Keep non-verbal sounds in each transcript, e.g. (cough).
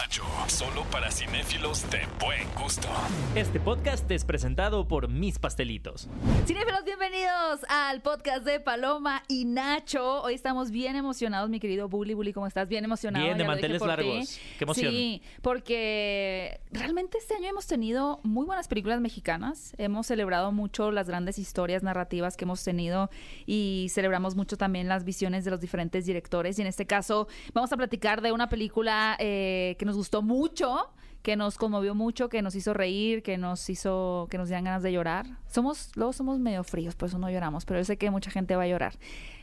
Nacho. Solo para cinéfilos de buen gusto. Este podcast es presentado por Mis Pastelitos. Cinéfilos, bienvenidos al podcast de Paloma y Nacho. Hoy estamos bien emocionados, mi querido Bully. Bully, ¿cómo estás? Bien emocionado. Bien, de manteles largos. ti. Qué emoción. Sí, porque realmente este año hemos tenido muy buenas películas mexicanas. Hemos celebrado mucho las grandes historias narrativas que hemos tenido y celebramos mucho también las visiones de los diferentes directores. Y en este caso vamos a platicar de una película eh, que nos gustó mucho que nos conmovió mucho, que nos hizo reír, que nos hizo, que nos dieran ganas de llorar. Somos, luego somos medio fríos, por eso no lloramos, pero yo sé que mucha gente va a llorar.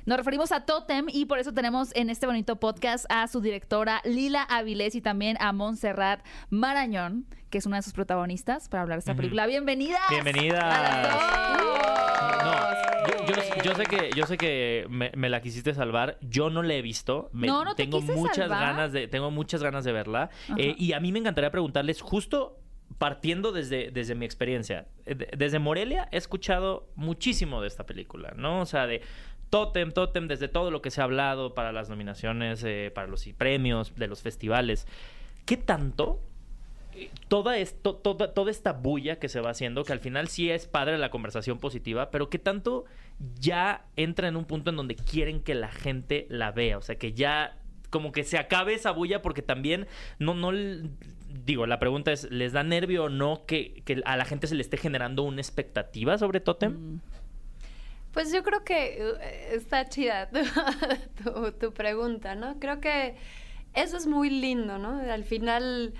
Nos referimos a Totem y por eso tenemos en este bonito podcast a su directora Lila Avilés y también a Montserrat Marañón, que es una de sus protagonistas para hablar de esta película. ¡Bienvenidas! Bienvenidas. a las dos! No, yo, yo- yo sé que, yo sé que me, me la quisiste salvar. Yo no la he visto. Me- No, no te tengo muchas salvar. ganas de, tengo muchas ganas de verla. Eh, y a mí me encantaría preguntarles justo partiendo desde, desde mi experiencia. Eh, de- Desde Morelia he escuchado muchísimo de esta película, ¿no? O sea, de Totem, Totem, desde todo lo que se ha hablado para las nominaciones, eh, para los premios, de los festivales. ¿Qué tanto toda, esto, toda, toda esta bulla que se va haciendo, que al final sí es padre la conversación positiva, pero que tanto ya entra en un punto en donde quieren que la gente la vea, o sea, que ya como que se acabe esa bulla porque también no, no, digo, la pregunta es, ¿les da nervio o no que, a la gente se le esté generando una expectativa sobre Totem? Pues yo creo que eh, está chida (laughs) tu, pregunta, ¿no? Creo que eso es muy lindo, ¿no? Al final,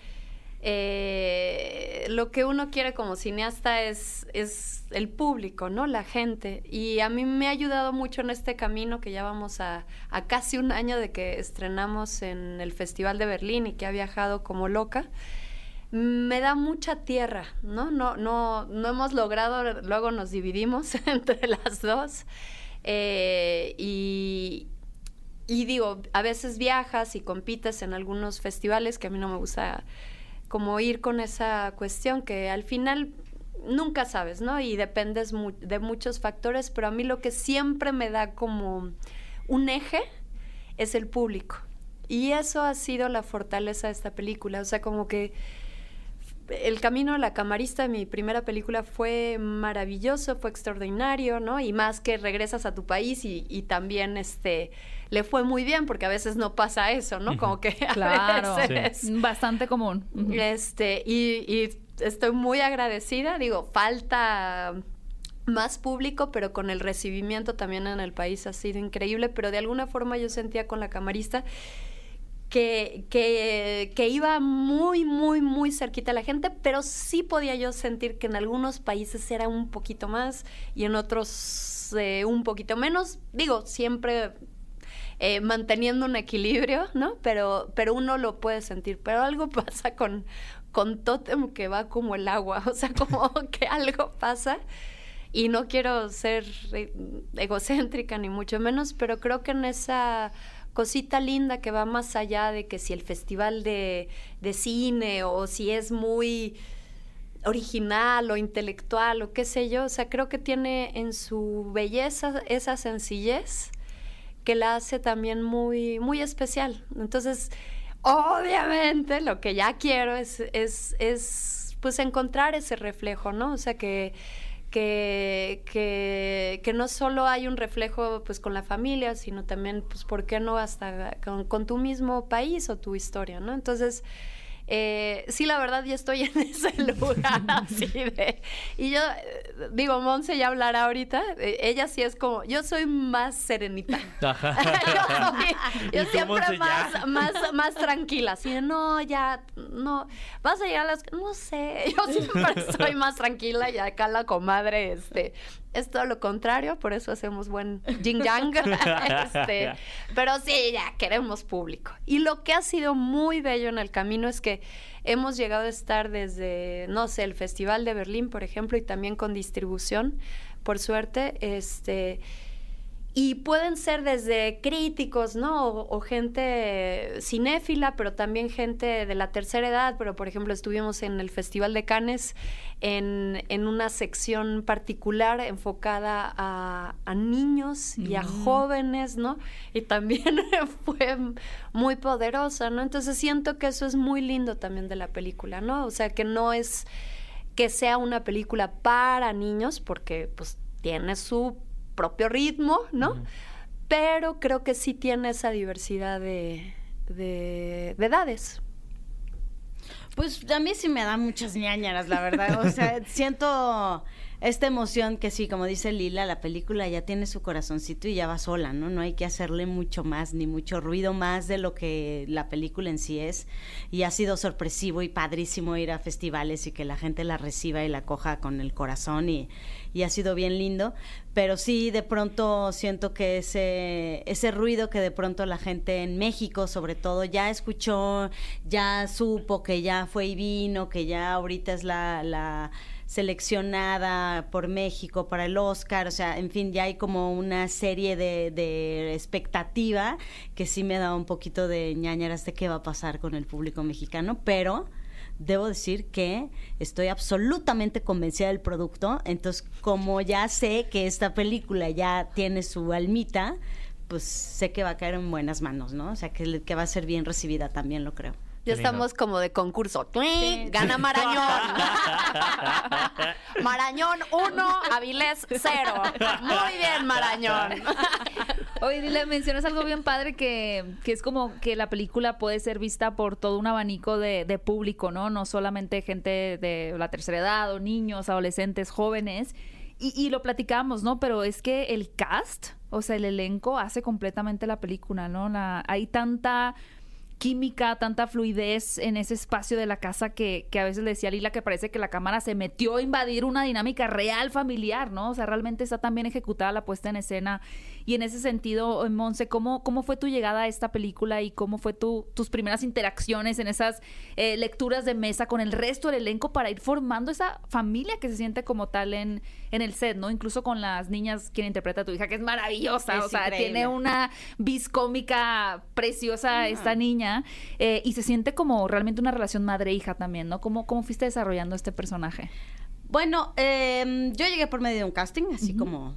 eh, lo que uno quiere como cineasta es, es el público, ¿no? La gente. Y a mí me ha ayudado mucho en este camino que ya vamos a, a casi un año de que estrenamos en el Festival de Berlín y que ha viajado como loca me da mucha tierra, ¿no? No, no, no hemos logrado, luego nos dividimos (laughs) entre las dos. Eh, y, digo, a veces viajas y compites en algunos festivales que a mí no me gusta como ir con esa cuestión que al final nunca sabes, ¿no? Y dependes de muchos factores, pero a mí lo que siempre me da como un eje es el público. Y eso ha sido la fortaleza de esta película, o sea, como que el camino a la camarista, mi primera película, fue maravilloso, fue extraordinario, ¿no? Y más que regresas a tu país y, y también este le fue muy bien, porque a veces no pasa eso, ¿no? Como que a Claro, veces- bastante común. Este, y, y estoy muy agradecida, digo, falta más público, pero con el recibimiento también en el país ha sido increíble, pero de alguna forma yo sentía con la camarista que, que, que iba muy, muy, muy cerquita a la gente, pero sí podía yo sentir que en algunos países era un poquito más y en otros eh, un poquito menos. Digo, siempre eh, manteniendo un equilibrio, ¿no? Pero, pero uno lo puede sentir. Pero algo (laughs) pasa con, con Totem que va como el agua, (laughs) o sea, como (laughs) que algo pasa. Y no quiero ser eh, egocéntrica ni mucho menos, pero creo que en esa cosita linda que va más allá de que si el festival de, de cine o si es muy original o intelectual o qué sé yo, o sea, creo que tiene en su belleza esa sencillez que la hace también muy, muy especial. Entonces, obviamente lo que ya quiero es, es, es pues encontrar ese reflejo, ¿no? O sea, que, que, que, que no solo hay un reflejo pues con la familia, sino también, pues, ¿por qué no hasta con, tu mismo país o tu historia, ¿no? Entonces, eh, sí, la verdad, ya estoy en (laughs) ese lugar así de... Y yo, eh, digo, Monse ya hablará ahorita, eh, ella sí es como, yo soy más serenita. (laughs) Ajá. (laughs) yo soy- yo ¿Y tú, siempre Monse, más, más, más tranquila, así de, no, ya, no, vas a llegar a las, no sé, yo siempre soy más tranquila y acá la comadre, este, es todo lo contrario, por eso hacemos buen yin yang, (laughs) este, pero sí, ya queremos público. Y lo que ha sido muy bello en el camino es que hemos llegado a estar desde, no sé, el Festival de Berlín, por ejemplo, y también con distribución, por suerte, este y pueden ser desde críticos, ¿no? O, gente cinéfila, pero también gente de la tercera edad. Pero, por ejemplo, estuvimos en el Festival de Cannes en, una sección particular enfocada a, niños y a jóvenes, ¿no? Y también (laughs) fue muy poderosa, ¿no? Entonces siento que eso es muy lindo también de la película, ¿no? O sea, que no es que sea una película para niños, porque pues tiene su propio ritmo, ¿no? Pero creo que sí tiene esa diversidad de, de, edades. Pues a mí sí me da muchas ñañaras, la verdad. O sea, (laughs) siento esta emoción que sí, como dice Lila, la película ya tiene su corazoncito y ya va sola, ¿no? No hay que hacerle mucho más ni mucho ruido más de lo que la película en sí es. Y ha sido sorpresivo y padrísimo ir a festivales y que la gente la reciba y la coja con el corazón y, y ha sido bien lindo. Pero sí, de pronto siento que ese, ese ruido que de pronto la gente en México, sobre todo, ya escuchó, ya supo que ya fue y vino, que ya ahorita es la, la seleccionada por México para el Oscar, o sea, en fin, ya hay como una serie de, expectativa que sí me da un poquito de ñañaras de qué va a pasar con el público mexicano, pero debo decir que estoy absolutamente convencida del producto, entonces como ya sé que esta película ya tiene su almita, pues sé que va a caer en buenas manos, ¿no? O sea, que, que va a ser bien recibida también, lo creo. Ya estamos como de concurso. Gana Marañón. (laughs) Marañón 1, Avilés 0. Muy bien, Marañón. Oye, dile, mencionas algo bien padre que, que, es como que la película puede ser vista por todo un abanico de, de público, ¿no? No solamente gente de la tercera edad o niños, adolescentes, jóvenes. Y, y, lo platicamos, ¿no? Pero es que el cast, o sea, el elenco hace completamente la película, ¿no? La, hay tanta química, tanta fluidez en ese espacio de la casa que, que, a veces le decía Lila que parece que la cámara se metió a invadir una dinámica real familiar, ¿no? O sea, realmente está tan bien ejecutada la puesta en escena. Y en ese sentido, Monse, ¿cómo, ¿cómo fue tu llegada a esta película y cómo fue tu, tus primeras interacciones en esas eh, lecturas de mesa con el resto del elenco para ir formando esa familia que se siente como tal en, en el set, ¿no? Incluso con las niñas, quien interpreta a tu hija, que es maravillosa, o sea, tiene una vis cómica preciosa esta niña eh, y se siente como realmente una relación madre-hija también, ¿no? ¿Cómo, ¿Cómo fuiste desarrollando este personaje? Bueno, em, yo llegué por medio de un casting, así como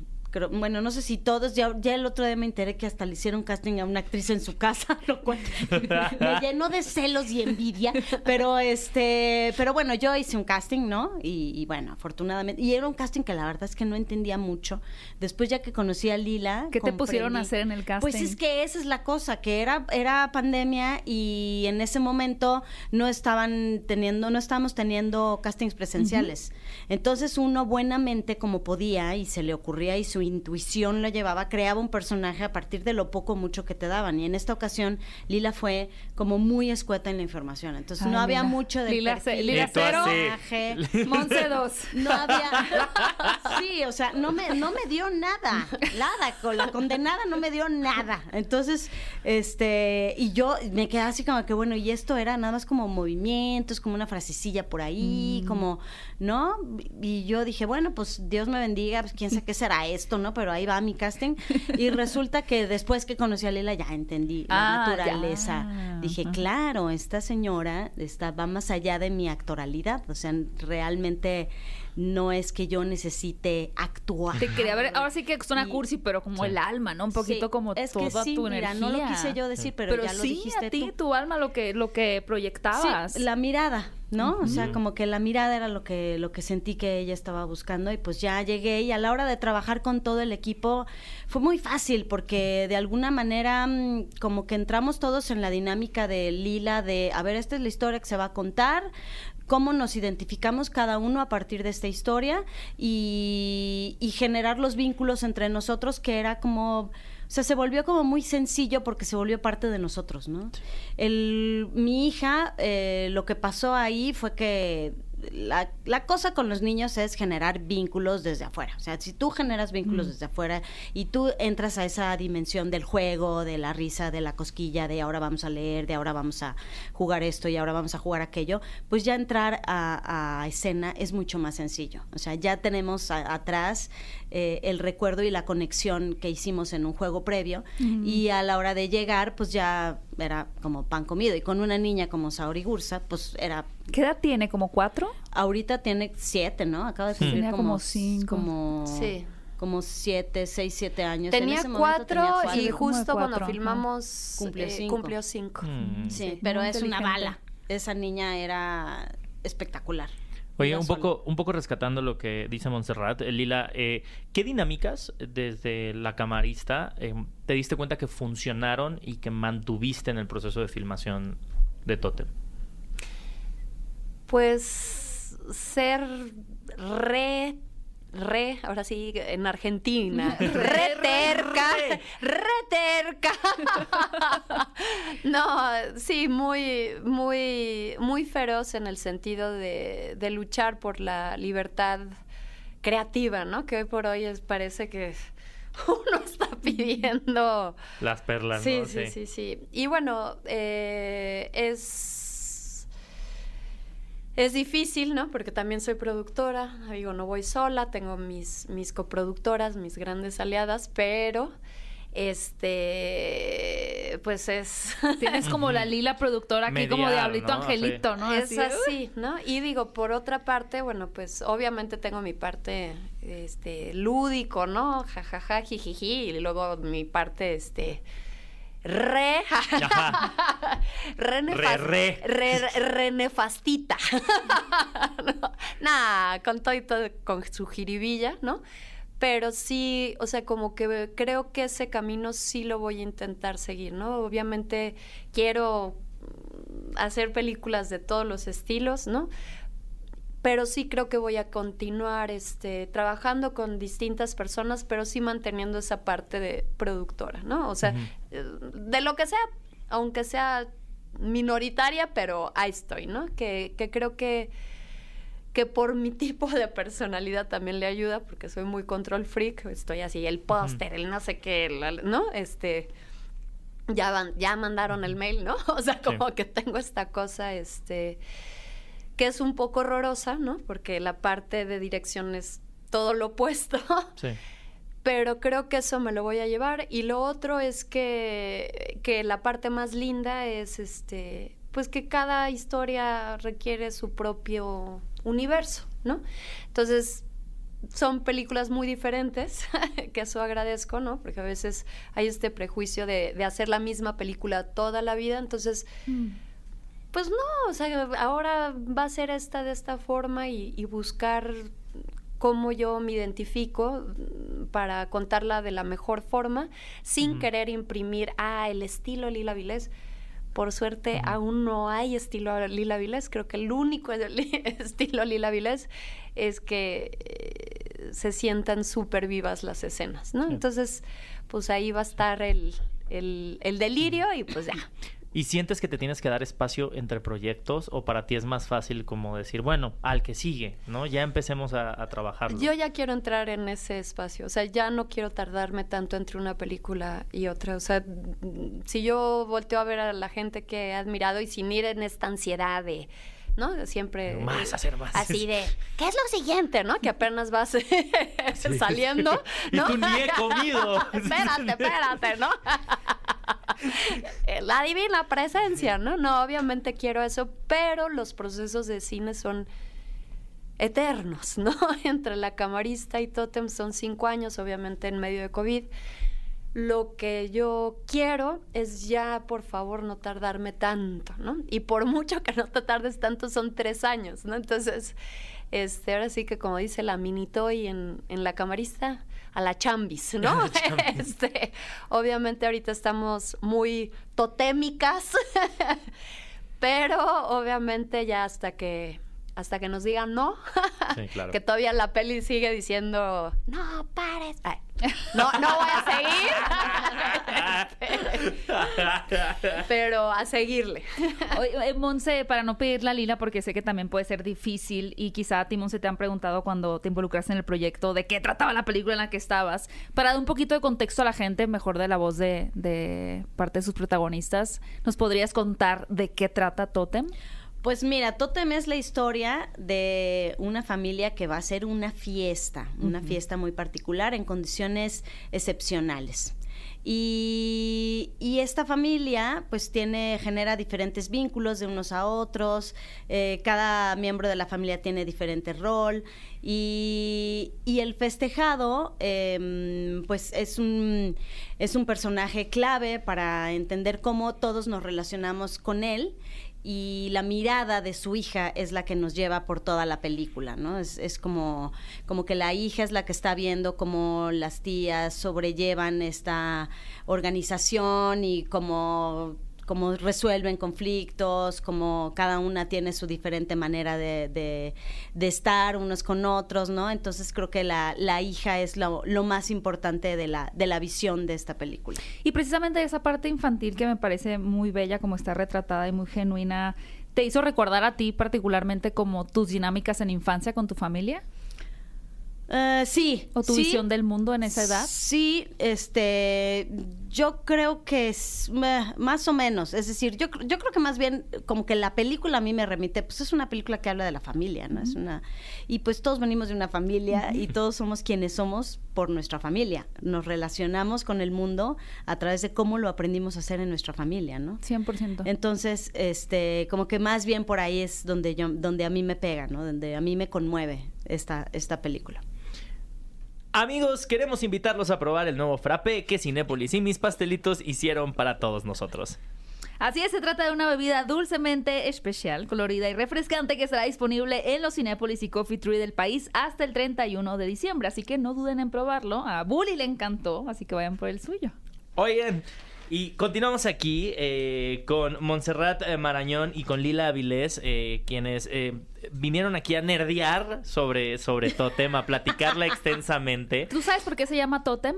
bueno, no sé si todos, ya, ya el otro día me enteré que hasta le hicieron casting a una actriz en su casa, (laughs) lo cual me llenó de celos y envidia, pero este, pero bueno, yo hice un casting, ¿no? Y, bueno, afortunadamente, y era un casting que la verdad es que no entendía mucho. Después ya que conocí a Lila, ¿qué te pusieron a hacer en el casting? Pues es que esa es la cosa, que era era pandemia y en ese momento no estaban teniendo, no estábamos teniendo castings presenciales. Entonces uno buenamente como podía y se le ocurría y su intuición lo llevaba, creaba un personaje a partir de lo poco mucho que te daban. Y en esta ocasión Lila fue como muy escueta en la información. Entonces no había mucho de Lila, Lila cero, (laughs) Monse dos. (laughs) No había (laughs) Sí, o sea, no me no me dio nada. Nada, con la condenada no me dio nada. Entonces, este, y yo me quedé así como que bueno, y esto era nada más como movimientos, como una frasecilla por ahí, mm. como, ¿no? Y yo dije, bueno, pues Dios me bendiga, pues quién sabe qué será esto ¿no? Pero ahí va mi casting. Y (laughs) resulta que después que conocí a Lila ya entendí la ah, naturaleza. Dije, claro, esta señora está, va más allá de mi actoralidad. O sea, realmente no es que yo necesite actuar. Te quería ver, ahora sí que suena cursi, pero como el alma, ¿no? Un poquito como es toda tu mira, no lo quise yo decir, pero, ya lo sí, dijiste a ti, tu alma, lo que, lo que proyectabas. la mirada, ¿no? O sea, como que la mirada era lo que, lo que sentí que ella estaba buscando y pues ya llegué y a la hora de trabajar con todo el equipo fue muy fácil porque de alguna manera mm, como que entramos todos en la dinámica de Lila de, a ver, esta es la historia que se va a contar, cómo nos identificamos cada uno a partir de esta historia y, generar los vínculos entre nosotros que era como... O sea, se volvió como muy sencillo porque se volvió parte de nosotros, ¿no? El, mi hija, eh, lo que pasó ahí fue que la, la, cosa con los niños es generar vínculos desde afuera. O sea, si tú generas vínculos desde afuera y tú entras a esa dimensión del juego, de la risa, de la cosquilla, de ahora vamos a leer, de ahora vamos a jugar esto y ahora vamos a jugar aquello, pues ya entrar a, escena es mucho más sencillo. O sea, ya tenemos atrás eh, el recuerdo y la conexión que hicimos en un juego previo. Y a la hora de llegar, pues ya era como pan comido. Y con una niña como Saori Gursa, pues era ¿Qué edad tiene? ¿Como cuatro? Ahorita tiene siete, ¿no? Acaba de cumplir Tenía como, como cinco. Como, Sí. como siete, seis, siete años. En Tenía cuatro, tenía cuatro. y justo cuando filmamos Cumplió eh, cinco. cumplió cinco. Mm. Sí, Sí, pero muy es una bala. Esa niña era espectacular. Oye, un sola. poco, un poco rescatando lo que dice Montserrat, eh, Lila, eh, ¿qué dinámicas desde la camarista eh, te diste cuenta que funcionaron y que mantuviste en el proceso de filmación de Totem? Pues ser re, re, ahora sí, en Argentina, (laughs) re terca, re terca. (laughs) No, sí, muy, muy, muy feroz en el sentido de, de luchar por la libertad creativa, ¿no? Que hoy por hoy es- parece que (laughs) uno está pidiendo Las perlas, Sí, ¿no? sí, sí, sí. Y bueno, eh, es es difícil, ¿no? Porque también soy productora. Digo, no voy sola, tengo mis mis coproductoras, mis grandes aliadas, pero este pues es (laughs) Tienes como la lila productora aquí, como diablito ¿no? angelito, ¿no? es Así, así, ¿no? Y digo, por otra parte, bueno, pues obviamente tengo mi parte este lúdico, ¿no? Jajaja, jijiji, y luego mi parte este (laughs) re re, Re, re. re- re nefastita. (laughs) No, Nah, con todo y todo, con su jiribilla, ¿no? Pero sí, o sea, como que creo que ese camino sí lo voy a intentar seguir, ¿no? Obviamente quiero mm, hacer películas de todos los estilos, ¿no? pero sí creo que voy a continuar este trabajando con distintas personas, pero sí manteniendo esa parte de productora, ¿no? O sea, eh, de lo que sea, aunque sea minoritaria, pero ahí estoy, ¿no? Que, que creo que que por mi (laughs) tipo de personalidad también le ayuda, porque soy muy control freak, estoy así, el póster, el no sé qué, la- ¿no? Este, ya van, ya mandaron el mail, ¿no? (laughs) O sea, como que tengo esta cosa, este, que es un poco horrorosa, ¿no? Porque la parte de dirección es todo lo opuesto. Sí. (laughs) Pero creo que eso me lo voy a llevar. Y lo otro es que, que la parte más linda es este, pues que cada historia requiere su propio universo, ¿no? Entonces, son películas muy diferentes, (laughs) que eso agradezco, ¿no? Porque a veces hay este prejuicio de, de hacer la misma película toda la vida. Entonces, pues no, o sea, ahora va a ser esta de esta forma y, y buscar cómo yo me identifico mm, para contarla de la mejor forma, sin querer imprimir, ah, el estilo Lila Vilés. Por suerte, aún no hay estilo Lila Vilés. Creo que el único (laughs) estilo Lila Vilés es que eh, se sientan súper vivas las escenas, ¿no? Sí. Entonces, pues ahí va a estar el, el, el delirio y pues ya. (laughs) ¿Y sientes que te tienes que dar espacio entre proyectos o para ti es más fácil como decir, bueno, al que sigue, ¿no? Ya empecemos a, a trabajarlo. Yo ya quiero entrar en ese espacio, o sea, ya no quiero tardarme tanto entre una película y otra, o sea, mm, si yo volteo a ver a la gente que he admirado y sin ir en esta ansiedad de, ¿no? Siempre Más, hacer más. así de, ¿qué es lo siguiente, no? Que apenas vas (laughs) saliendo, (laughs) Y ¿no? tú ni he comido. (laughs) espérate, espérate, ¿no? La divina presencia, ¿no? No, obviamente quiero eso, pero los procesos de cine son eternos, ¿no? Entre la camarista y Totem son cinco años, obviamente en medio de COVID. Lo que yo quiero es ya, por favor, no tardarme tanto, ¿no? Y por mucho que no te tardes tanto, son tres años, ¿no? Entonces, este, ahora sí que como dice la minitoy en, en la camarista, a la chambis, ¿no? (laughs) (laughs) este, obviamente ahorita estamos muy totémicas, (laughs) pero obviamente ya hasta que hasta que nos digan no, (laughs) Sí, claro. que todavía la peli sigue diciendo no pares, Ay, no no voy a seguir, (laughs) pero a seguirle. Eh, Monse, para no pedir la lila, porque sé que también puede ser difícil y quizá a ti, Monse, te han preguntado cuando te involucraste en el proyecto de qué trataba la película en la que estabas. Para dar un poquito de contexto a la gente, mejor de la voz de, de parte de sus protagonistas, ¿nos podrías contar de qué trata Totem? Pues mira, Totem es la historia de una familia que va a hacer una fiesta, una fiesta muy particular en condiciones excepcionales. Y, y, esta familia pues tiene, genera diferentes vínculos de unos a otros, eh, cada miembro de la familia tiene diferente rol y, y el festejado eh, pues es un, es un personaje clave para entender cómo todos nos relacionamos con él y la mirada de su hija es la que nos lleva por toda la película, ¿no? Es, es como, como que la hija es la que está viendo cómo las tías sobrellevan esta organización y cómo cómo resuelven conflictos, cómo cada una tiene su diferente manera de, de, de estar unos con otros, ¿no? Entonces creo que la, la hija es lo, lo, más importante de la, de la visión de esta película. Y precisamente esa parte infantil que me parece muy bella, como está retratada y muy genuina, ¿te hizo recordar a ti particularmente como tus dinámicas en infancia con tu familia? Uh, sí. ¿O tu sí, visión del mundo en esa edad? Sí, este, yo creo que es más o menos, es decir, yo, yo creo que más bien como que la película a mí me remite, pues es una película que habla de la familia, ¿no? Uh -huh. Es una, y pues todos venimos de una familia uh -huh. y todos somos quienes somos por nuestra familia. Nos relacionamos con el mundo a través de cómo lo aprendimos a hacer en nuestra familia, ¿no? 100%. Entonces, este, como que más bien por ahí es donde yo, donde a mí me pega, ¿no? Donde a mí me conmueve esta, esta película. Amigos, queremos invitarlos a probar el nuevo frappé que Cinépolis y mis pastelitos hicieron para todos nosotros. Así es, se trata de una bebida dulcemente especial, colorida y refrescante que estará disponible en los Cinépolis y Coffee Tree del país hasta el 31 de diciembre. Así que no duden en probarlo. A Bully le encantó, así que vayan por el suyo. Oigan, y continuamos aquí eh, con Montserrat Marañón y con Lila Avilés, eh, quienes eh, vinieron aquí a nerdear sobre, sobre Totem, a platicarla (laughs) extensamente. ¿Tú sabes por qué se llama Totem?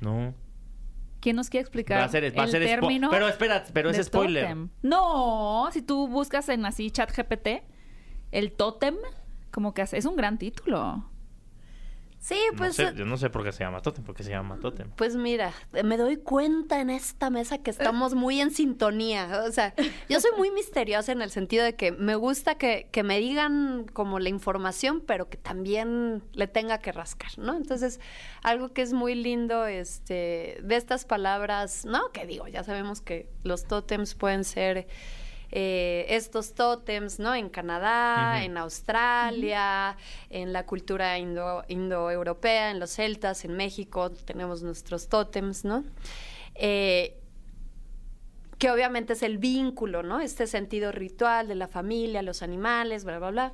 No. ¿Quién nos quiere explicar va a ser, va el a ser término? Pero espera, pero es spoiler. Totem. No, si tú buscas en así chat GPT, el Totem, como que es un gran título. Sí, pues. No sé, yo no sé por qué se llama Totem, por qué se llama Totem. Pues mira, me doy cuenta en esta mesa que estamos muy en sintonía. O sea, yo soy muy misteriosa en el sentido de que me gusta que, que me digan como la información, pero que también le tenga que rascar, ¿no? Entonces, algo que es muy lindo este, de estas palabras, ¿no? Que digo, ya sabemos que los tótems pueden ser. Eh, estos tótems, ¿no? En Canadá, uh -huh. en Australia, uh -huh. en la cultura indo, indoeuropea, en los celtas, en México, tenemos nuestros tótems, ¿no? Eh, que obviamente es el vínculo, ¿no? Este sentido ritual de la familia, los animales, bla, bla, bla.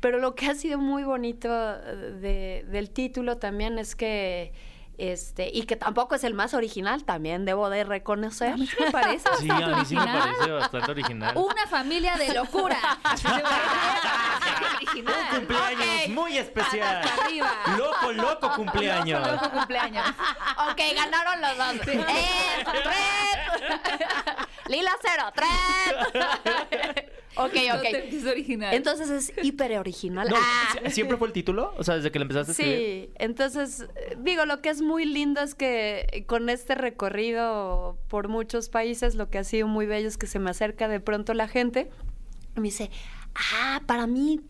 Pero lo que ha sido muy bonito de, del título también es que este, y que tampoco es el más original, también debo de reconocer. A mí me parece sí, a mí sí me parece bastante original. Una familia de locura. (laughs) original. Un cumpleaños okay. muy especial. Arriba. Loco, loco cumpleaños. Loco, loco cumpleaños. ok, ganaron los dos. Sí. ¡Eh! (laughs) Lila cero, tres. (laughs) Ok, ok. Es original. Entonces es hiper original. No, ah. ¿Siempre fue el título? O sea, desde que le empezaste a escribir. Sí, entonces, digo, lo que es muy lindo es que con este recorrido por muchos países, lo que ha sido muy bello es que se me acerca de pronto la gente y me dice, ah, para mí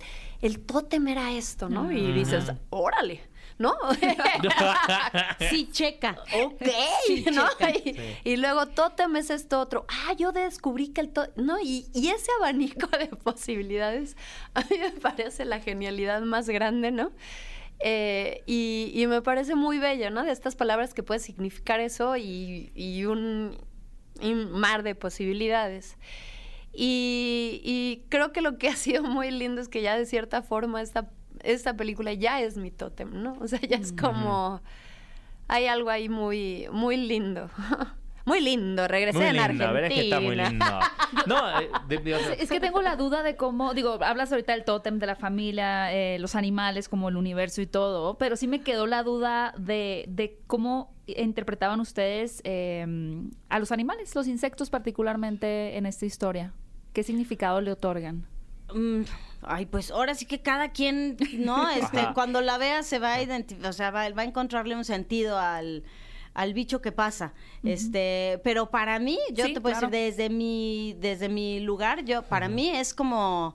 el tótem era esto, ¿no? Uh -huh. Y dices, órale. ¿No? (laughs) sí, checa. Ok, sí, ¿no? Checa. Y, sí. y, luego tótem es esto otro. Ah, yo descubrí que el tótem, ¿no? Y, y, ese abanico de (laughs) posibilidades a mí me parece la genialidad más grande, ¿no? Eh, y, y, me parece muy bello, ¿no? De estas palabras que puede significar eso y, y un, un, mar de posibilidades. Y, y creo que lo que ha sido muy lindo es que ya de cierta forma esta esta película ya es mi tótem, ¿no? (laughs) O sea, ya es como... Hay algo ahí muy, muy lindo. (laughs) Muy lindo, regresé muy en lindo, Argentina. A ver, es que está muy lindo. (laughs) No, eh, de, de, de, es que tengo la duda de cómo, digo, hablas ahorita del tótem de la familia, eh, los animales como el universo y todo, pero sí me quedó la duda de, de cómo interpretaban ustedes eh, a los animales, los insectos particularmente en esta historia. ¿Qué significado le otorgan? Mm, ay, pues ahora sí que cada quien, ¿no? (laughs) Este, cuando la vea se va a identificar, o sea, va, va, a encontrarle un sentido al, al bicho que pasa. Este, pero para mí, yo Sí, te puedo claro. decir desde mi desde mi lugar, yo para mí es como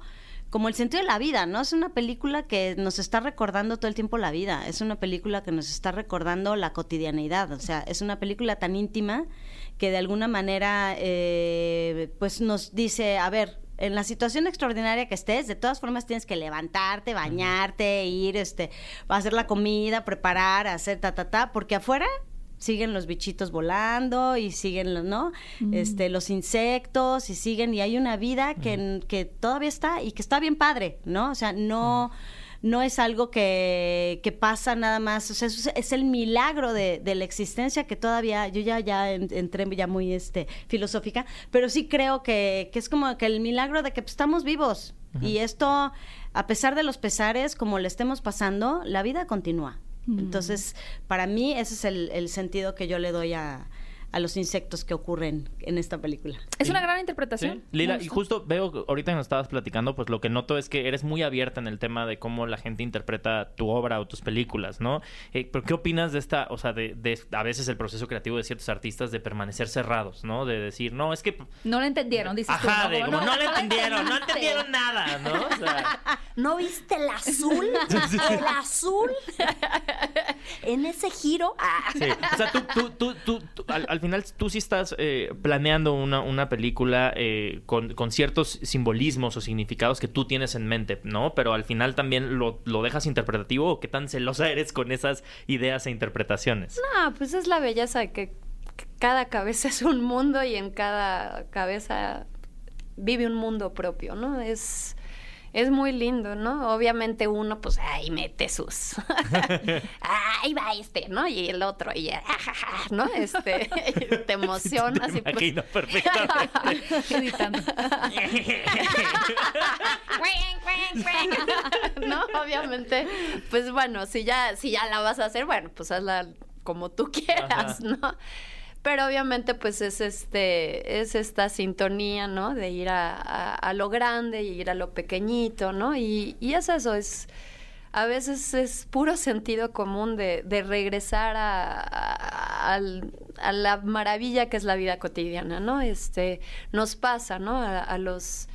como el sentido de la vida, ¿no? Es una película que nos está recordando todo el tiempo la vida, es una película que nos está recordando la cotidianeidad, o sea, es una película tan íntima que de alguna manera, eh, pues nos dice, a ver, en la situación extraordinaria que estés, de todas formas tienes que levantarte, bañarte, ir, este, a hacer la comida, preparar, hacer ta, ta, ta, porque afuera siguen los bichitos volando y siguen los, ¿no? Este, los insectos y siguen y hay una vida que, que todavía está y que está bien padre, ¿no? O sea, no no es algo que, que pasa nada más, o sea, es, es el milagro de, de la existencia que todavía, yo ya, ya en- entré ya muy este, filosófica, pero sí creo que, que es como que el milagro de que pues, estamos vivos. Y esto, a pesar de los pesares, como le estemos pasando, la vida continúa. Entonces, para mí ese es el, el sentido que yo le doy a, a los insectos que ocurren en esta película. Es una gran Sí. interpretación. Lila, y justo veo, que ahorita que nos estabas platicando, pues lo que noto es que eres muy abierta en el tema de cómo la gente interpreta tu obra o tus películas, ¿no? Eh, ¿Pero qué opinas de esta, o sea, de, de a veces el proceso creativo de ciertos artistas de permanecer cerrados, ¿no? De decir, no, es que... No lo entendieron, dices tú. Ajá, de como, no, no le entendieron, no entendieron nada, ¿no? O sea, (laughs) ¿No viste el azul? (laughs) El azul. (laughs) en ese giro. Ah. Sí. O sea, tú, tú, tú, tú- tú- al, al final tú sí estás eh, planeando una, una película eh, con, con ciertos simbolismos o significados que tú tienes en mente, ¿no? Pero al final también lo, lo dejas interpretativo o qué tan celosa eres con esas ideas e interpretaciones. No, pues es la belleza de que cada cabeza es un mundo y en cada cabeza vive un mundo propio, ¿no? Es, es muy lindo, ¿no? Obviamente uno, pues, ahí mete sus... (laughs) ahí va este, ¿no? Y el otro, y ajaja, ¿no? Este, (laughs) (laughs) te emociona. Te así, pues. perfectamente. No, obviamente, pues bueno, si ya, si ya la vas a hacer, bueno, pues hazla como tú quieras, Ajá. ¿no? Pero obviamente, pues es este, es esta sintonía, ¿no? De ir a, a- lo grande y ir a lo pequeñito, ¿no? Y, y es eso, es a veces es puro sentido común de, de regresar a, a- la maravilla que es la vida cotidiana, ¿no? Este, nos pasa, ¿no? A los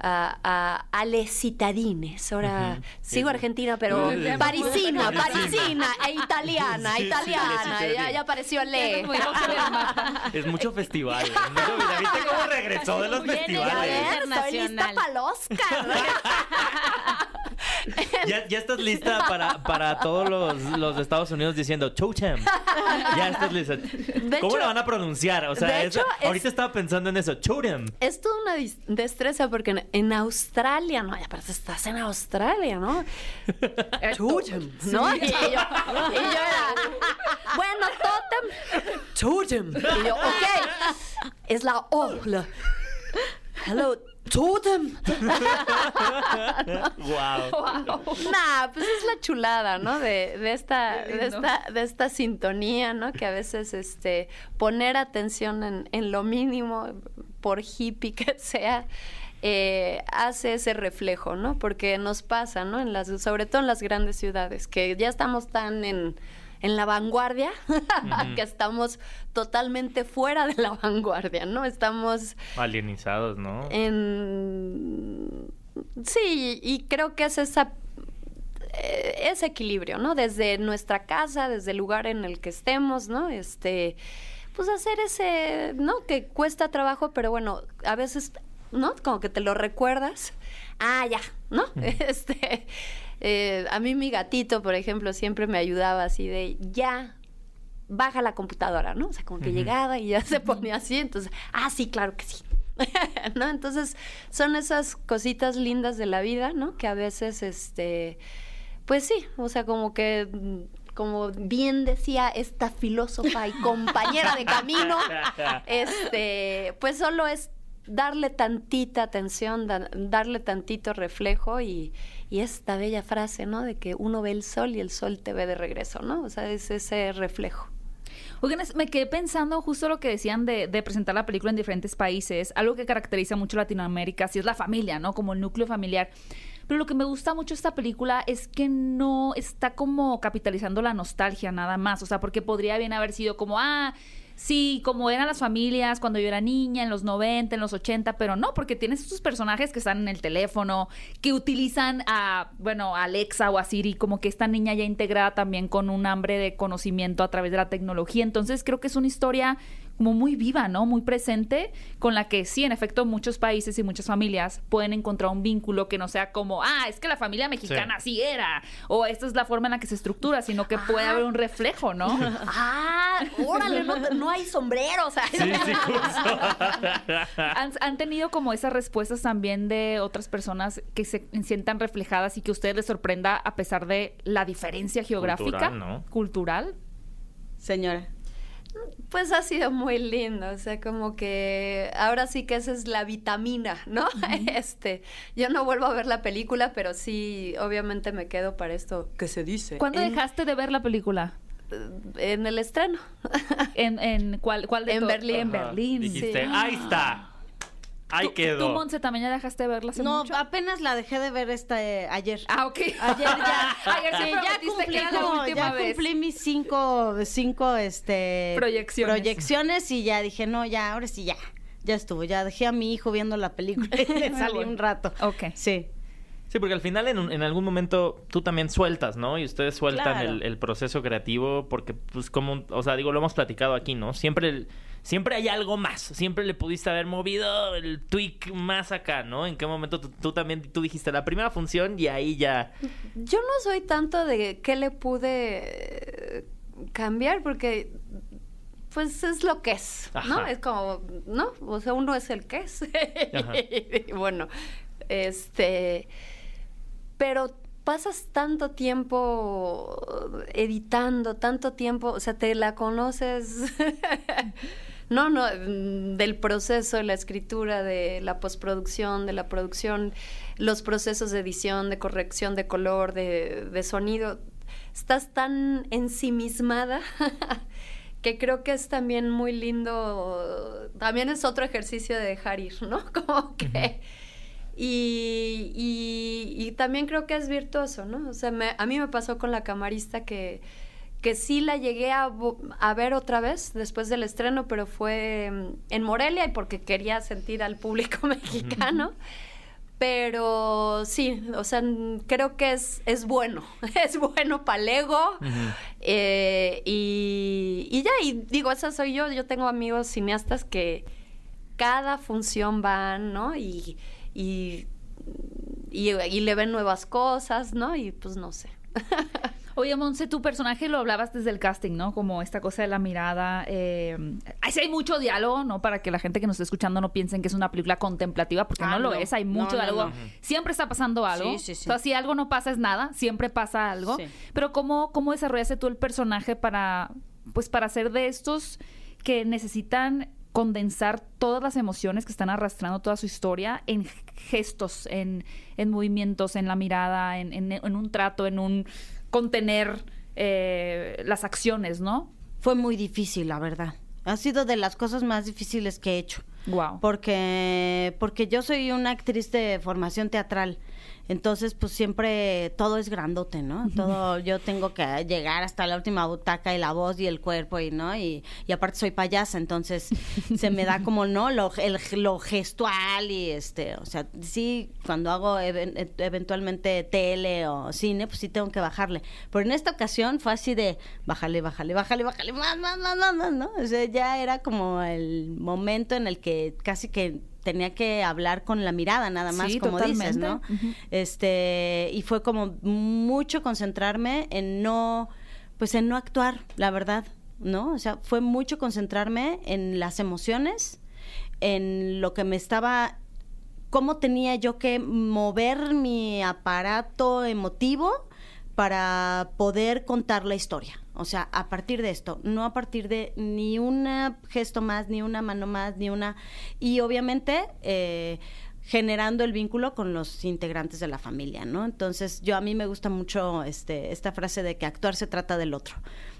a, a, a les citadines. Ahora sigo Sí. argentina, pero parisina, parisina, e italiana, Sí, italiana. sí, sí. ya, ya apareció Le. Muy rojo del mapa. Es mucho festival. ¿eh? ¿Viste cómo regresó de los Viene, A festivales? ver, estoy lista para el Oscar. (laughs) Ya, ya estás lista para, para todos los, los de Estados Unidos diciendo Totem. Ya estás lista. ¿Cómo hecho- lo van a pronunciar? O sea, de eso- hecho, es- ahorita estaba pensando en eso. Totem. Es toda una destreza porque en, en Australia, no, ya parece estás en Australia, ¿no? (laughs) Totem, ¿no? Y, yo, y yo era, bueno, totem, totem. Y yo, ok, es la O, la, hello, totem. (laughs) Wow. Nah, pues es la chulada, ¿no? De, de esta, de esta, de esta sintonía, ¿no? Que a veces este poner atención en, en lo mínimo, por hippie que sea, eh, hace ese reflejo, ¿no? Porque nos pasa, ¿no? En las, sobre todo en las grandes ciudades, que ya estamos tan en en la vanguardia, (laughs) que estamos totalmente fuera de la vanguardia, ¿no? Estamos Alienizados, ¿no? En... Sí, y creo que es esa eh, ese equilibrio, ¿no? Desde nuestra casa, desde el lugar en el que estemos, ¿no? Este, pues hacer ese, ¿no? Que cuesta trabajo, pero bueno, a veces, ¿no? Como que te lo recuerdas. Ah, ya, ¿no? (laughs) Este, eh, a mí mi gatito, por ejemplo, siempre me ayudaba así de, ya, baja la computadora, ¿no? O sea, como que llegaba y ya (laughs) se ponía así, entonces, ah, sí, claro que sí. (laughs) ¿No? Entonces, son esas cositas lindas de la vida, ¿no? Que a veces, este, pues sí, o sea, como que, como bien decía esta filósofa y compañera de camino, (laughs) este, pues solo es darle tantita atención, da- darle tantito reflejo y, y esta bella frase, ¿no? De que uno ve el sol y el sol te ve de regreso, ¿no? O sea, es ese reflejo. Me quedé pensando justo lo que decían de, presentar la película en diferentes países. Algo que caracteriza mucho Latinoamérica, sí es la familia, ¿no? Como el núcleo familiar. Pero lo que me gusta mucho esta película es que no está como capitalizando la nostalgia nada más. O sea, porque podría bien haber sido como, ah, sí, como eran las familias cuando yo era niña, en los 90, en los 80, pero no, porque tienes estos personajes que están en el teléfono, que utilizan a, bueno, a Alexa o a Siri, como que esta niña ya integrada también con un hambre de conocimiento a través de la tecnología. Entonces creo que es una historia como muy viva, ¿no? Muy presente, con la que sí, en efecto, muchos países y muchas familias pueden encontrar un vínculo que no sea como, ah, es que la familia mexicana así era, o esta es la forma en la que se estructura, sino que puede haber un reflejo, ¿no? (laughs) Ah, órale, no, no hay sombreros. Sí, sí, justo. (laughs) ¿Han, han tenido como esas respuestas también de otras personas que se sientan reflejadas y que a ustedes les sorprenda a pesar de la diferencia geográfica? Cultural, ¿no? Cultural. Señora. Pues ha sido muy lindo, o sea, como que ahora sí que esa es la vitamina, ¿no? (laughs) Este, yo no vuelvo a ver la película, pero sí, obviamente me quedo para esto que se dice. ¿Cuándo en, dejaste de ver la película? en el estreno. ¿En, en cuál, cuál de En Berlín. En. Berlín. Dijiste, Sí. ahí está. Ahí ¿Tú, quedó. ¿Tú, Monse, también ya dejaste de verla hace No, mucho? apenas la dejé de ver esta eh, ayer. Ah, ok. Ayer ya, (laughs) Ayer sí ya cumplí, que era la última ya vez. cumplí mis cinco, cinco este, Proyecciones. proyecciones y ya dije, no, ya, ahora sí, ya, ya estuvo. Ya dejé a mi hijo viendo la película y (laughs) salí un rato. Ok. Sí. Sí, porque al final en, un- en algún momento tú también sueltas, ¿no? Y ustedes sueltan Claro. el, el proceso creativo porque, pues, como, o sea, digo, lo hemos platicado aquí, ¿no? Siempre, el- siempre hay algo más. Siempre le pudiste haber movido el tweak más acá, ¿no? ¿En qué momento tú, tú también, tú dijiste la primera función y ahí ya... Yo no soy tanto de qué le pude eh, cambiar, porque pues es lo que es, ¿no? Es como, ¿no? O sea, uno es el que es. Y (laughs) bueno, este, pero pasas tanto tiempo editando, tanto tiempo, o sea, te la conoces. (laughs) No, no, mm, del proceso, de la escritura, de la postproducción, de la producción, los procesos de edición, de corrección de color, de, de sonido. Estás tan ensimismada (laughs) que creo que es también muy lindo. También es otro ejercicio de dejar ir, ¿no? (laughs) Como que. Y, y, y también creo que es virtuoso, ¿no? O sea, me- a mí me pasó con la camarista que, que sí la llegué a, a ver otra vez después del estreno, pero fue mm, en Morelia y porque quería sentir al público (laughs) mexicano. Pero sí, o sea, creo que es, es bueno, (laughs) es bueno para el ego. Eh, y, y ya, y digo, esa soy yo. Yo tengo amigos cineastas que cada función van, ¿no? Y, y, y, y le ven nuevas cosas, ¿no? Y pues no sé. (laughs) Oye, Monse, tu personaje lo hablabas desde el casting, ¿no? Como esta cosa de la mirada. Eh, ahí sí hay mucho diálogo, ¿no? Para que la gente que nos está escuchando no piensen que es una película contemplativa, porque Ah, no lo es. Hay mucho no, diálogo. no. Siempre está pasando algo. Sí, sí, sí. O sea, si algo no pasa es nada. Siempre pasa algo. Sí. Pero ¿cómo, cómo desarrollaste tú el personaje para, pues, para ser de estos que necesitan condensar todas las emociones que están arrastrando toda su historia en gestos, en, en movimientos, en la mirada, en, en- en un trato, en un contener eh, las acciones, ¿no? Fue muy difícil, la verdad. Ha sido de las cosas más difíciles que he hecho. Wow. Porque, porque yo soy una actriz de formación teatral. Entonces, pues siempre todo es grandote, ¿no? Todo, yo tengo que llegar hasta la última butaca y la voz y el cuerpo y, ¿no? Y, y aparte soy payasa, entonces (laughs) se me da como, ¿no? Lo, el- lo gestual y este, o sea, sí, cuando hago even- e- eventualmente tele o cine, pues sí tengo que bajarle. Pero en esta ocasión fue así de, bájale, bájale, bájale, bájale, más, más, más, más, más, ¿no? O sea, ya era como el momento en el que casi que tenía que hablar con la mirada nada más, Sí, como dices, ¿no? Este, y fue como mucho concentrarme en no, pues en no actuar, la verdad, ¿no? O sea, fue mucho concentrarme en las emociones, en lo que me estaba, cómo tenía yo que mover mi aparato emotivo para poder contar la historia. O sea, a partir de esto, no a partir de ni un gesto más, ni una mano más, ni una... Y obviamente eh, generando el vínculo con los integrantes de la familia, ¿no? Entonces, yo a mí me gusta mucho este, esta frase de que actuar se trata del otro.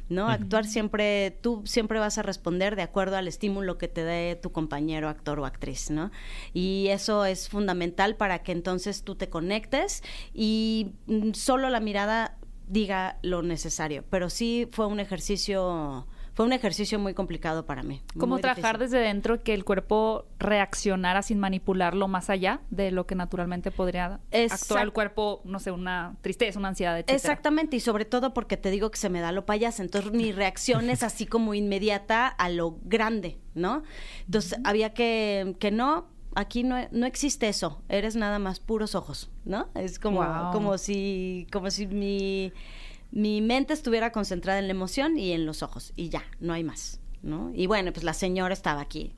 ¿no? Actuar siempre, tú siempre vas a responder de acuerdo al estímulo que te dé tu compañero actor o actriz, ¿no? Y eso es fundamental para que entonces tú te conectes y mm, solo la mirada diga lo necesario. Pero sí fue un ejercicio fue un ejercicio muy complicado para mí. ¿Cómo trabajar difícil. desde dentro que el cuerpo reaccionara sin manipularlo más allá de lo que naturalmente podría Exact- actuar el cuerpo, no sé, una tristeza, una ansiedad, etcétera? Exactamente, y sobre todo porque te digo que se me da lo payasa, entonces mi reacción es así como inmediata a lo grande, ¿no? Entonces había que, que no, aquí no, no existe eso, eres nada más puros ojos, ¿no? Es como, Wow. como si, como si mi, mi mente estuviera concentrada en la emoción y en los ojos, y ya, no hay más, ¿no? Y bueno, pues la señora estaba aquí.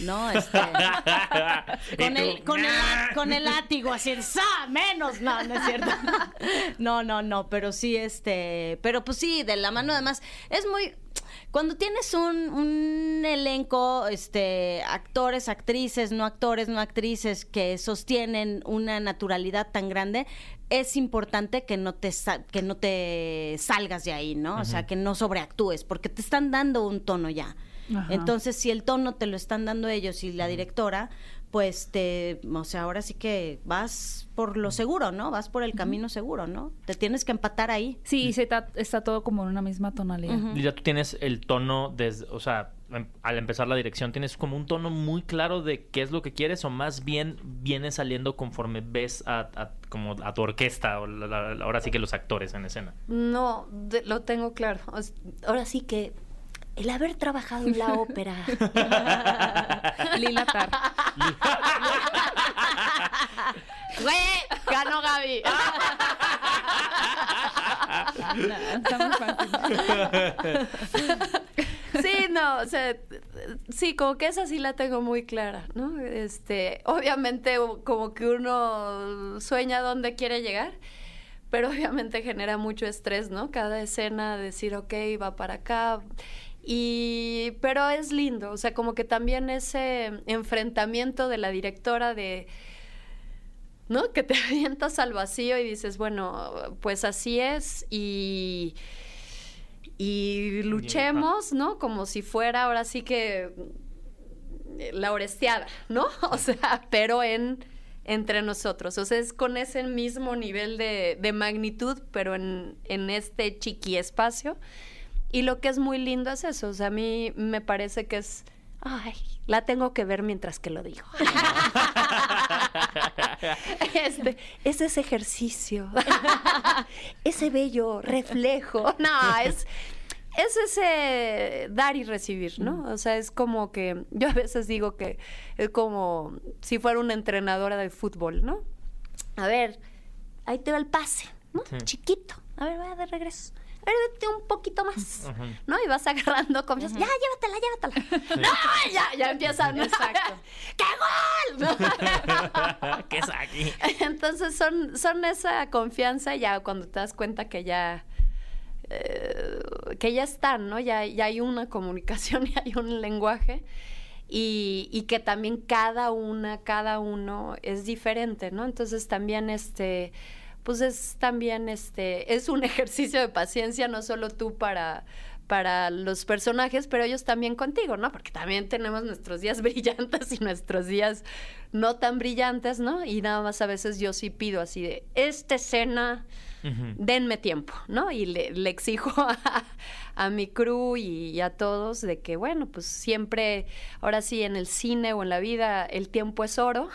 ¿No? Este, (laughs) con, el, con, el, con el látigo, así, ¡sa! Menos, no, no es cierto. (laughs) No, no, no, pero sí, este, pero pues sí, de la mano además, es muy, cuando tienes un, un elenco, este, actores, actrices, no actores, no actrices, que sostienen una naturalidad tan grande, es importante que no te, sa- que no te salgas de ahí, ¿no? O sea, que no sobreactúes, porque te están dando un tono ya. Ajá. Entonces, si el tono te lo están dando ellos y la directora, pues te, o sea, ahora sí que vas por lo seguro, ¿no? Vas por el camino seguro, ¿no? Te tienes que empatar ahí. Sí, y se ta- está todo como en una misma tonalidad. Ujú. Ya tú tienes el tono, desde, o sea, em- al empezar la dirección, ¿tienes como un tono muy claro de qué es lo que quieres o más bien viene saliendo conforme ves a, a- como a tu orquesta o la- la- la- ahora sí que los actores en escena? No, de- lo tengo claro. Ahora sí que el haber trabajado en la ópera. (laughs) Lila Tar. Güey, ganó Gaby. Está muy fácil. Sí, no, o sea, sí, como que esa sí la tengo muy clara, ¿no? Este, obviamente como que uno sueña dónde quiere llegar, pero obviamente genera mucho estrés, ¿no? Cada escena decir, ok, va para acá. Y, pero es lindo, o sea, como que también ese enfrentamiento de la directora de, ¿no? Que te (laughs) avientas al vacío y dices, bueno, pues así es y, y luchemos, ¿no? Como si fuera ahora sí que la oresteada, ¿no? (laughs) O sea, pero en entre nosotros. O sea, es con ese mismo nivel de, de magnitud, pero en, en este chiqui espacio. Y lo que es muy lindo es eso. O sea, a mí me parece que es. Ay, la tengo que ver mientras que lo digo. (laughs) este, es ese ejercicio. (laughs) ese bello reflejo. No, es. Es ese dar y recibir, ¿no? O sea, es como que yo a veces digo que es como si fuera una entrenadora de fútbol, ¿no? A ver, ahí te va el pase, ¿no? Sí. Chiquito. A ver, va de regreso. Vete un poquito más. ¿no? Y vas agarrando confianza. Ya, llévatela, llévatela. (laughs) No, ya, ya empiezan. Exacto. (laughs) ¡Qué gol! ¿No? (laughs) ¿Qué es aquí? Entonces son, son esa confianza ya cuando te das cuenta que ya eh, que ya están, ¿no? Ya, ya hay una comunicación y hay un lenguaje y, y que también cada una, cada uno es diferente, ¿no? Entonces también este pues es también este es un (laughs) ejercicio de paciencia no solo tú para para los personajes, pero ellos también contigo, ¿no? Porque también tenemos nuestros días (laughs) brillantes y nuestros días no tan brillantes, ¿no? Y nada más a veces yo sí pido así de, esta escena, denme tiempo, ¿no? Y le, le exijo (laughs) a, a mi crew y, y a todos de que, bueno, pues siempre, ahora sí, en el cine o en la vida, el tiempo es oro,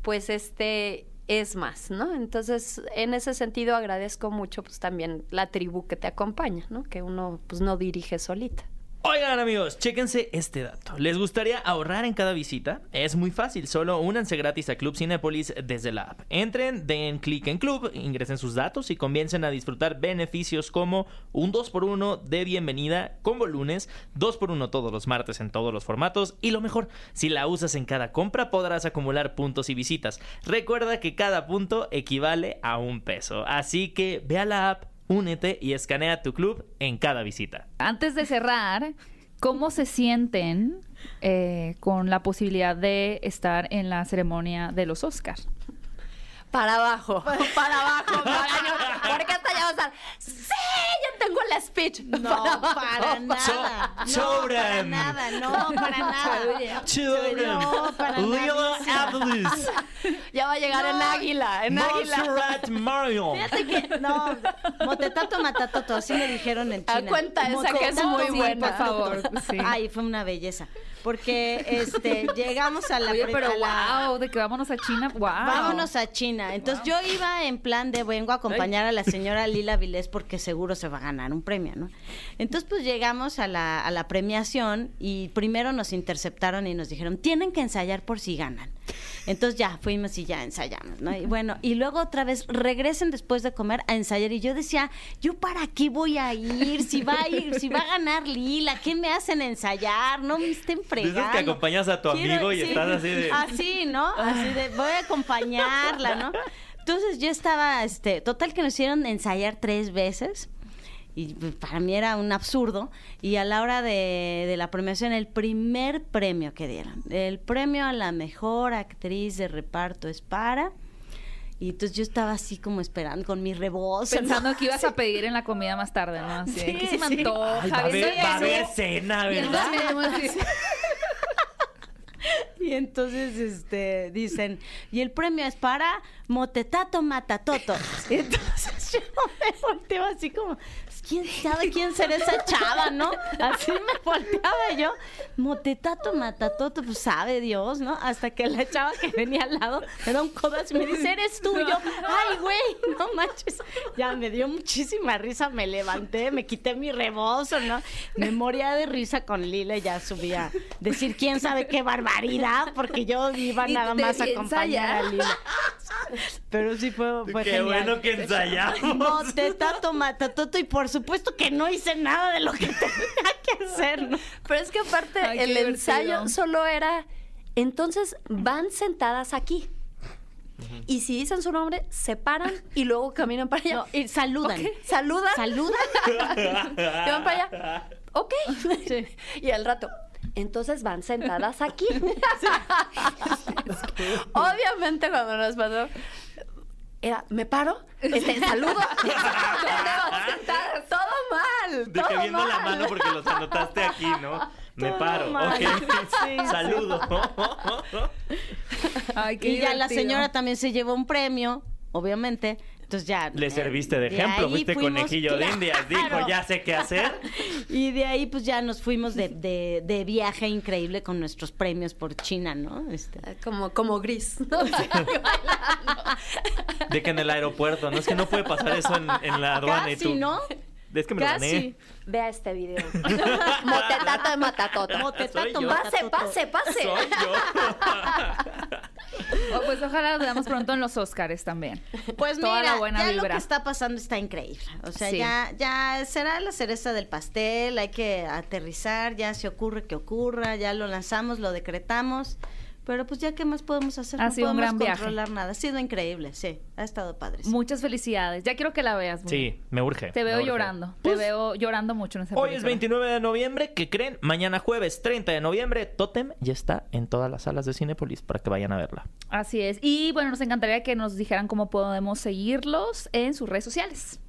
pues este es más, ¿no? Entonces, en ese sentido agradezco mucho pues también la tribu que te acompaña, ¿no? Que uno pues no dirige solita. Oigan amigos, chéquense este dato. ¿Les gustaría ahorrar en cada visita? Es muy fácil, solo únanse gratis a Club Cinépolis desde la app. Entren, den clic en Club, ingresen sus datos y comiencen a disfrutar beneficios como un 2x1 de bienvenida, combo lunes, 2x1 todos los martes en todos los formatos y lo mejor, si la usas en cada compra podrás acumular puntos y visitas. Recuerda que cada punto equivale a un peso, así que ve a la app, únete y escanea tu club en cada visita. Antes de cerrar, ¿cómo se sienten eh, con la posibilidad de estar en la ceremonia de los Oscars? Para abajo, para abajo, para (laughs) yo- porque hasta ya va a estar, sí, yo tengo este speech. (laughs) No, para nada. So- No, para nada, no, para nada. Children. No, para Lila nada. Avalos. Ya va a llegar en águila, en águila. Montserrat Marion. Fíjate que, no, motetato matatoto, así me dijeron en Ah, China. cuenta esa que es muy Sí, buena. por favor. Sí. Ay, fue una belleza. Porque este llegamos a la Oye, pero a la- wow, de que vámonos a China, wow. Vámonos a China. Entonces yo iba en plan de vengo a acompañar a la señora Lila Vilés porque seguro se va a ganar un premio, ¿no? Entonces pues llegamos a la, a la premiación y primero nos interceptaron y nos dijeron, tienen que ensayar por si ganan. Entonces ya fuimos y ya ensayamos, ¿no? Y bueno, y luego otra vez regresen después de comer a ensayar. Y yo decía, ¿yo para qué voy a ir? Si va a ir, si va a ganar Lila, ¿qué me hacen ensayar? No me estén fregando. esas que acompañas a tu Quiero- amigo y sí. estás así de... Así, ¿no? Así de, voy a acompañarla, ¿no? (laughs) Entonces yo estaba, este, total que nos hicieron ensayar tres veces. Y pues, para mí era un absurdo. Y a la hora de, de la premiación, el primer premio que dieron, el premio a la mejor actriz de reparto es para... Y entonces yo estaba así como esperando con mi rebozo. ¿no? Pensando que ibas a (laughs) pedir en la comida más tarde, ¿no? Así, Sí, ¿qué se me sí. antoja? Ay, va a haber, Viendo va a haber cena, Y ¿verdad? (laughs) Y entonces este dicen, y el premio es para Motetato Matatoto. (laughs) Entonces yo me volteo así como, ¿quién sabe quién será esa chava, no? Así me volteaba yo. Motetato Matatoto, pues sabe Dios, ¿no? Hasta que la chava que venía al lado me da un codazo y me dice, eres tú. Yo, ay, güey, no manches. Ya me dio muchísima risa, me levanté, me quité mi rebozo, ¿no? Me moría de risa con Lila y ya subía a decir quién sabe qué barbaridad, porque yo iba nada más a acompañar a. Lila. Pero sí fue, fue Qué genial. bueno que ensayamos. Motetato, matatoto, y por supuesto que no hice nada de lo que (laughs) tenía que hacer, ¿no? Pero es que aparte Ay, el divertido. ensayo solo era, entonces van sentadas aquí. Y si dicen su nombre, se paran y luego caminan para allá. No, y saludan. Ok, Saludan. Saludan. (laughs) Y van para allá. Ok. (laughs) Y al rato. Entonces van sentadas aquí. (laughs) (laughs) Obviamente cuando nos pasó. Era, me paro, este, saludo. (laughs) Todo mal. De que viendo la mano porque los anotaste aquí, ¿no? Me Todo paro, mal. ok. Sí, Saludo. Ay, qué Y ya la divertido. señora también se llevó un premio, obviamente. Entonces ya. Le eh, serviste de ejemplo, fuiste fuimos- conejillo de indias. Dijo, ya sé qué hacer. (laughs) Y de ahí pues ya nos fuimos de, de, de viaje increíble con nuestros premios por China, ¿no? Este, Como, como gris. ¿no? (laughs) De que en el aeropuerto, ¿no? Es que no puede pasar eso en, en la aduana y Casi, tú. ¿no? Es que me lo Casi. gané. Vea este video. (laughs) Motetato de matatota. Motetato. Pase, matatoto. pase, pase. Soy yo. Oh, pues ojalá nos veamos pronto en los Oscars también. Pues Toda mira, la buena ya lo que está pasando está increíble. O sea, Sí. ya, ya será la cereza del pastel, hay que aterrizar, ya se ocurre que ocurra, ya lo lanzamos, lo decretamos. Pero pues ya qué más podemos hacer, Ha no sido un podemos gran viaje. controlar nada. Ha sido increíble, sí, ha estado padre. sí. Muchas felicidades. Ya quiero que la veas. Sí, me urge. Te veo urge. llorando. Pues, Te veo llorando mucho en esa Hoy es película. 29 de noviembre, ¿qué creen? Mañana jueves 30 de noviembre, Totem ya está en todas las salas de Cinepolis para que vayan a verla. Así es. Y bueno, nos encantaría que nos dijeran cómo podemos seguirlos en sus redes sociales.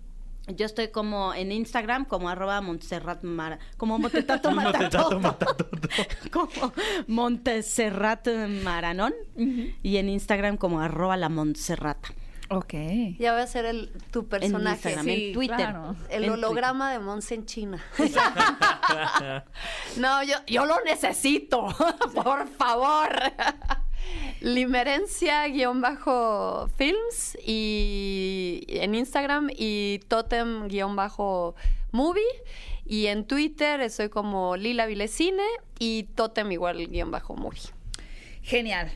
Yo estoy como en Instagram como arroba Montserrat Mara, como Montetato (laughs) Matatoto, Matatoto. (laughs) como Montserrat Maranón y en Instagram como arroba la Montserrata. Ok. Ya voy a ser el, tu personaje. Instagram, sí. en Twitter. claro. El En holograma de Monse en China. (laughs) no, yo, yo lo necesito. Por favor. Limerencia-films y en Instagram y totem-movie. Y en Twitter estoy como Lila Vilecine y totem igual-movie. Genial.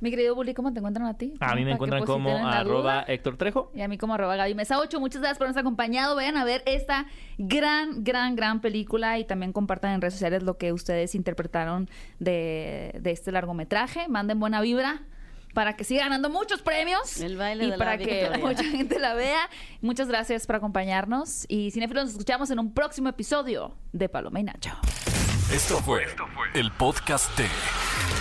Mi querido Bully, ¿cómo te encuentran a ti? A mí me encuentran pues, como la arroba. Héctor Trejo. Y a mí como arroba Gaby Mesa 8. Muchas gracias por habernos acompañado. Vayan a ver esta gran, gran, gran película y también compartan en redes sociales lo que ustedes interpretaron de, de este largometraje. Manden buena vibra para que siga ganando muchos premios. El baile y de la para que victoria. mucha gente la vea. Muchas gracias por acompañarnos. Y Cinefilos, nos escuchamos en un próximo episodio de Paloma y Nacho. Esto fue el podcast de